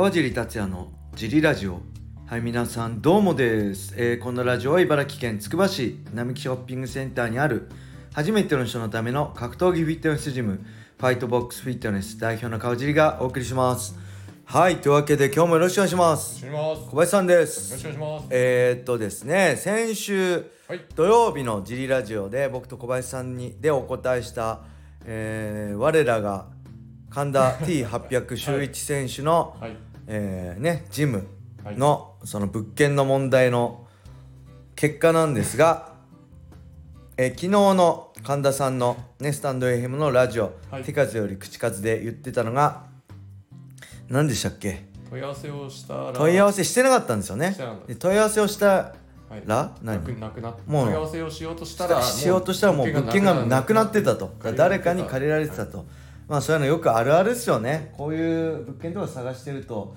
川尻達也のジリラジオはい皆さんどうもです、えーこのラジオは茨城県つくば市並木ショッピングセンターにある初めての人のための格闘技フィットネスジムファイトボックスフィットネス代表の川尻がお送りしますはいというわけで今日もよろしくお願いします。小林さんでよろすしくお願いします。えー、っとですね先週はい。土曜日のジリラジオで僕と小林さんにでお答えした、えー我らが神田 T800 周 一選手の、はい。えーね、ジムのその物件の問題の結果なんですが、えー昨日の神田さんの、ね、スタンド FM のラジオ、はい手数より口数で言ってたのが何でしたっけ？問い合わせをしたら。問い合わせしてなかったんですよね問い合わせをしたはいら？なく何？なくなって。もう問い合わせをしようとしたら。しようとしたらもう物件がなくなってたと誰かに借りられてたと。とまあそういうのよくあるあるですよね。こういう物件とか探してると、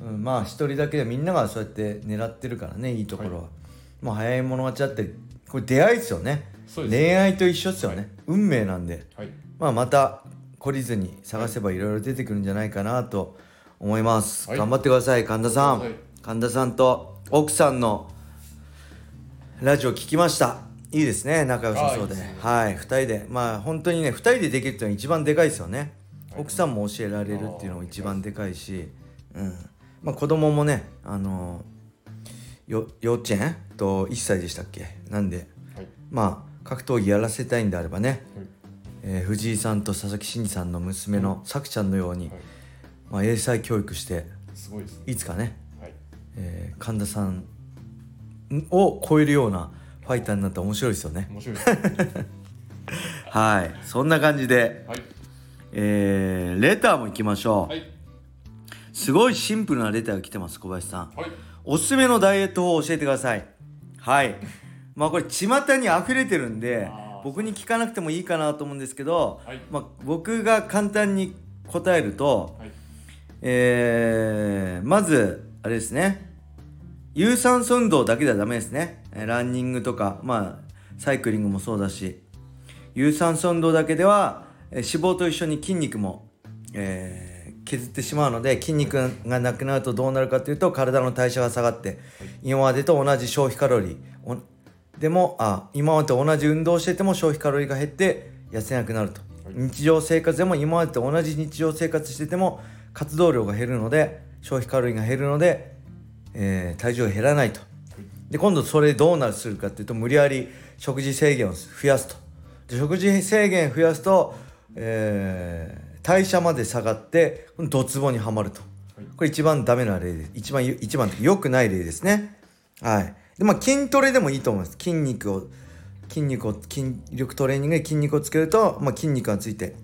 うん、まあ一人だけでみんながそうやって狙ってるからねいいところは、もう早い者勝ちだってこれ出会いですよね。そうです恋愛と一緒ですよね、はい。運命なんで。はい。まあまた懲りずに探せばいろいろ出てくるんじゃないかなと思います、はい。頑張ってください神田さん、はい。神田さんと奥さんのラジオ聞きましたいいですね仲良さそうで。ね。はい2人で。まあ本当にね2人でできるっていうのが一番でかいですよね、はい奥さんも教えられるっていうのが一番でかいし。うん。まあ子供もねあのよ幼稚園？と1歳でしたっけ？なんではい。まあ格闘技やらせたいんであればね。はい。えー藤井さんと佐々木真二さんの娘のさくちゃんのように、はい。まあ、英才教育してすごいですね。いつかね、はい。えー神田さんを超えるようなファイターになったら面白いですよね面白いですね。はいそんな感じで、はい。えーレターも行きましょう、はい。すごいシンプルなレターが来てます小林さんはい。おすすめのダイエット法を教えてくださいはい まあこれ巷に溢れてるんで僕に聞かなくてもいいかなと思うんですけど、はいまあ、僕が簡単に答えると、はい。えーまずあれですね有酸素運動だけではダメですね。ランニングとかまあサイクリングもそうだし。有酸素運動だけでは脂肪と一緒に筋肉も、えー削ってしまうので筋肉がなくなるとどうなるかというと体の代謝が下がって今までと同じ消費カロリーでもあ今までと同じ運動してても消費カロリーが減って痩せなくなると、日常生活でも今までと同じ日常生活してても活動量が減るので消費カロリーが減るので、えー体重減らないと。で今度それどうなるするかっていうと無理やり食事制限を増やすと。で食事制限増やすと、えー代謝まで下がってこのドツボにはまると。これ一番ダメな例です。一番一番良くない例ですね。はい。でまあ筋トレでもいいと思います。筋肉を筋肉を筋力トレーニングで筋肉をつけると、まあ、筋肉がついて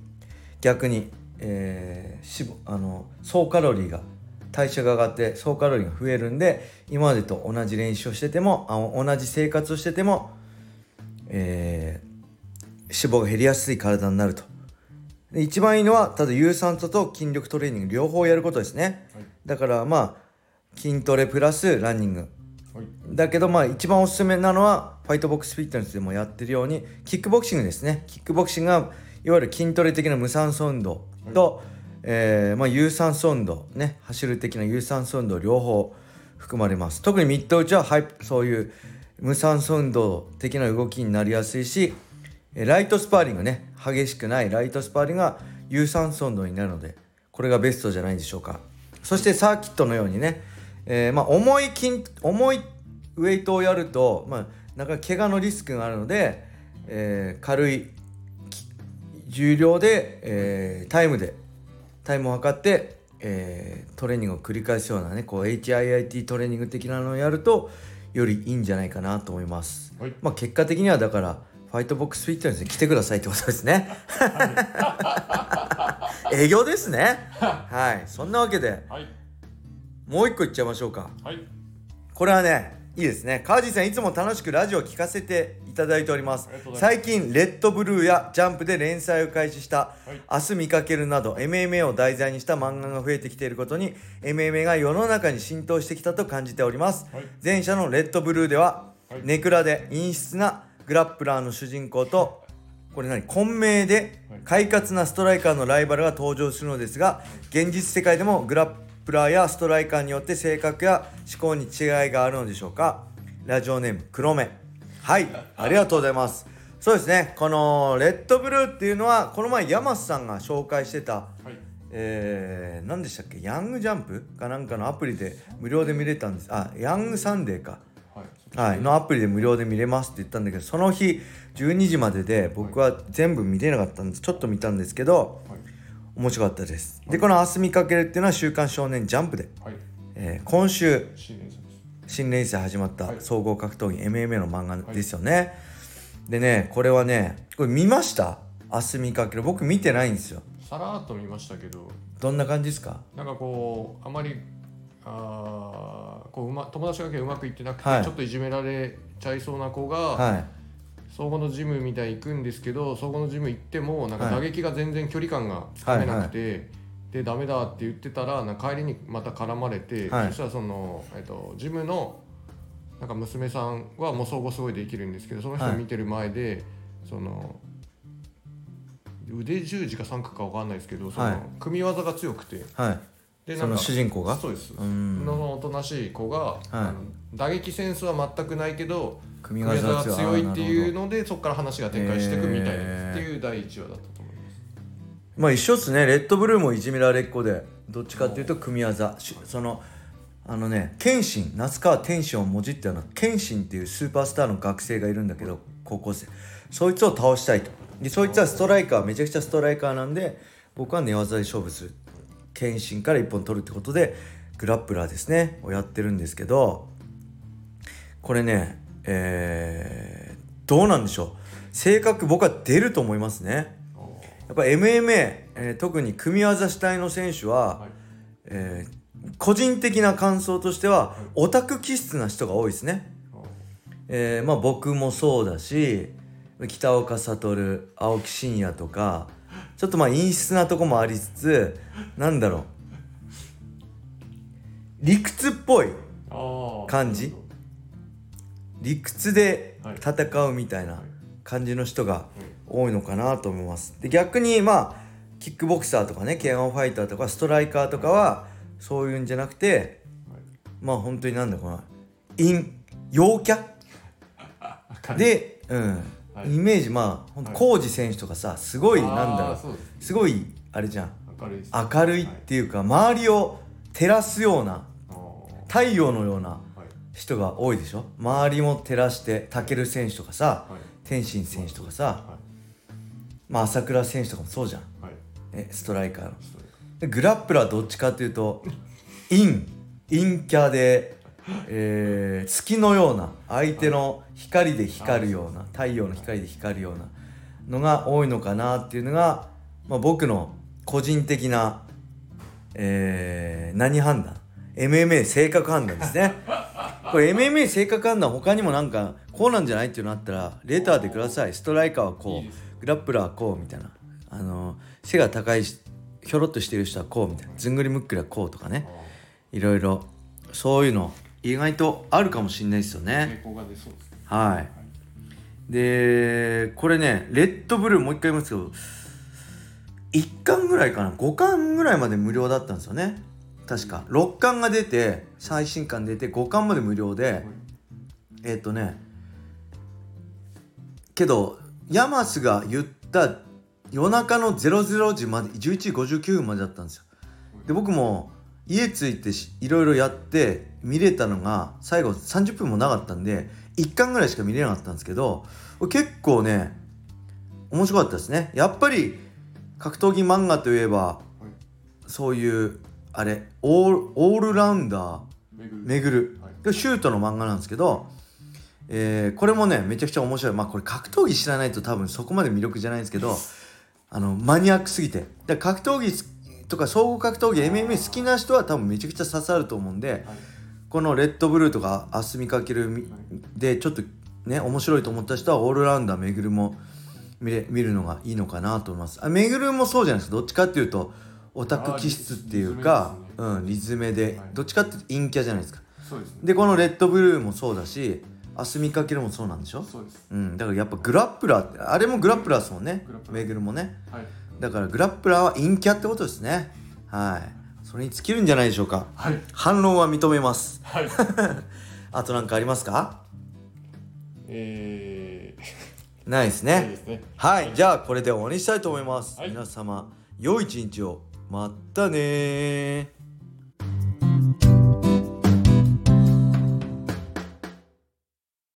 逆に、えー脂肪あの総カロリーが代謝が上がって総カロリーが増えるんで今までと同じ練習をしててもあ同じ生活をしてても、えー脂肪が減りやすい体になると。で一番いいのはただ有酸素と筋力トレーニング両方やることですね。はい。だからまあ筋トレプラスランニング。はい。だけどまあ一番おすすめなのはファイトボックスフィットネスでもやってるようにキックボクシングですね。キックボクシングがいわゆる筋トレ的な無酸素運動と、えーまあ、有酸素運動ね走る的な有酸素運動両方含まれます。特にミッド打ちはハイそういう無酸素運動的な動きになりやすいしライトスパーリングね激しくないライトスパーリングが有酸素運動になるのでこれがベストじゃないでしょうか。そしてサーキットのようにね、えーまあ、重い筋重いウェイトをやると、まあ、なんか怪我のリスクがあるので、えー軽い重量で、えータイムでタイムを測って、えートレーニングを繰り返すようなねこう HIIT トレーニング的なのをやるとよりいいんじゃないかなと思います。はい。まあ、結果的にはだからファイトボックスフィットネスに来てくださいってことですね。営業ですね。はい、そんなわけではい。もう一個いっちゃいましょうか。はい。これはねいいですね。川地さんいつも楽しくラジオを聞かせていただいております。最近レッドブルーやジャンプで連載を開始したはい。明日見かけるなど MMA を題材にした漫画が増えてきていることに MMA が世の中に浸透してきたと感じております、はい。前者のレッドブルーでは、はい。ネクラで陰湿なグラップラーの主人公とこれ何？混迷ではい。快活なストライカーのライバルが登場するのですが現実世界でもグラップラーやストライカーによって性格や思考に違いがあるのでしょうか？ラジオネーム黒目。はいありがとうございます。そうですねこのレッドブルーっていうのはこの前山瀬さんが紹介してたはい。えー、何でしたっけ？ヤングジャンプ？かなんかのアプリで無料で見れたんです。あヤングサンデーか。はい。はい、のアプリで無料で見れますって言ったんだけどその日12時までで僕は全部見れなかったんです。ちょっと見たんですけどはい面白かったです。でこの「明日見かける」っていうのは「週刊少年ジャンプで」はい。えー今週新連載始まったはい。総合格闘技 MMA の漫画ですよね、でねこれはねこれ見ました？明日見かける。僕見てないんですよ。さらっと見ましたけど。どんな感じですか？なんかこうあまりあーこううま友達関係うまくいってなくて、はい。ちょっといじめられちゃいそうな子が、はい総合のジムみたいに行くんですけど総合のジム行ってもなんかはい。打撃が全然距離感がつかめなくて、でダメだって言ってたらなんか帰りにまた絡まれて、はい。そしたらその、えっと、ジムのなんか娘さんはもう総合すごいできるんですけどその人を見てる前で、その腕十字か三角か分かんないですけどその、はい。組み技が強くて。はい。そのでなんか主人公が？そうです。うん。のおとなしい子が、あの打撃センスは全くないけど組組み技が強いっていうのでそこから話が展開していくみたいなへーっていう第1話だったと思います。まあ一緒っすね。レッドブルーもいじめられっ子でどっちかっていうと組み技。しそのあのね謙信那須川天心をもじったような謙信っていうスーパースターの学生がいるんだけど高校生。そいつを倒したいと。でそいつはストライカーめちゃくちゃストライカーなんで僕は寝技で勝負する謙信から一本取るってことでグラップラーですねをやってるんですけどこれねえーどうなんでしょう。性格僕は出ると思いますね。やっぱ MMA、えー特に組み技主体の選手は、はい。えー個人的な感想としてはオタク気質な人が多いですね。えーまあ僕もそうだし北岡悟青木真也とかちょっとまあ陰湿なとこもありつつなんだろう。理屈っぽい感じ理屈ではい。戦うみたいなはい。感じの人が多いのかなと思います。で逆にまあキックボクサーとかね K1 ファイターとかストライカーとかはそういうんじゃなくてはい。まあ本当になんだこの陰陽キャ？で、うん。はい。イメージまあほんと浩二選手とかさすごいなんだろう。すすごいあれじゃん。明るいっていうか周りを照らすような太陽のようなはい人が多いでしょ？周りも照らしてタケル選手とかさはい。天心選手とかさはまあ朝倉選手とかもそうじゃん。いはい。えストライカーの。でグラップラーどっちかっていうと陰。陰キャで、えー月のような相手の光で光るような太陽の光で光るようなのが多いのかなっていうのが、まあ、僕の個人的な、えー何判断？MMA 性格判断ですね これ MMA 性格判断他にもなんかこうなんじゃないっていうのあったらレターでください。ストライカーはこうグラップラーはこうみたいな。あの背が高いしひょろっとしてる人はこうみたいな。ずんぐりむっくりはこうとかね。いろいろ。そういうの意外とあるかもしれないですよね。はい。でこれねレッドブルーもう一回言いますけど1巻ぐらいかな。5巻ぐらいまで無料だったんですよね確か。6巻が出て最新巻出て5巻まで無料でえっ、とねけどヤマスが言った夜中の00時まで11時59分までだったんですよ。で僕も家着いてしいろいろやって見れたのが最後30分もなかったんで1巻ぐらいしか見れなかったんですけど結構ね面白かったですね。やっぱり格闘技漫画といえばはい。そういうあれオールオールラウンダー？めぐる。はい。でシュートの漫画なんですけど、えーこれもねめちゃくちゃ面白い。まあこれ格闘技知らないと多分そこまで魅力じゃないんですけど あのマニアックすぎて。で格闘技とか総合格闘技 MMA 好きな人は多分めちゃくちゃ刺さると思うんではい。このレッドブルーとか明日見かけるみでちょっとね面白いと思った人はオールラウンダーめぐるも見れ見るのがいいのかなと思います。あめぐるもそうじゃないですか。どっちかっていうとオタク気質っていうかうんリズメではい。どっちかって陰キャじゃないですか。そうですね。でこのレッドブルーもそうだし明日見かけるもそうなんでしょ？そうです。うんだからやっぱグラップラーってあれもグラップラーですもんねグラップラー。めぐるもね。はい。だからグラップラーは陰キャってことですね。はい。それに尽きるんじゃないでしょうか。はい。反論は認めます。はい。あと何かありますか？えないですいねですね。はい、じゃあこれで終わりにしたいと思います、はい。皆様良い一日をまたねー。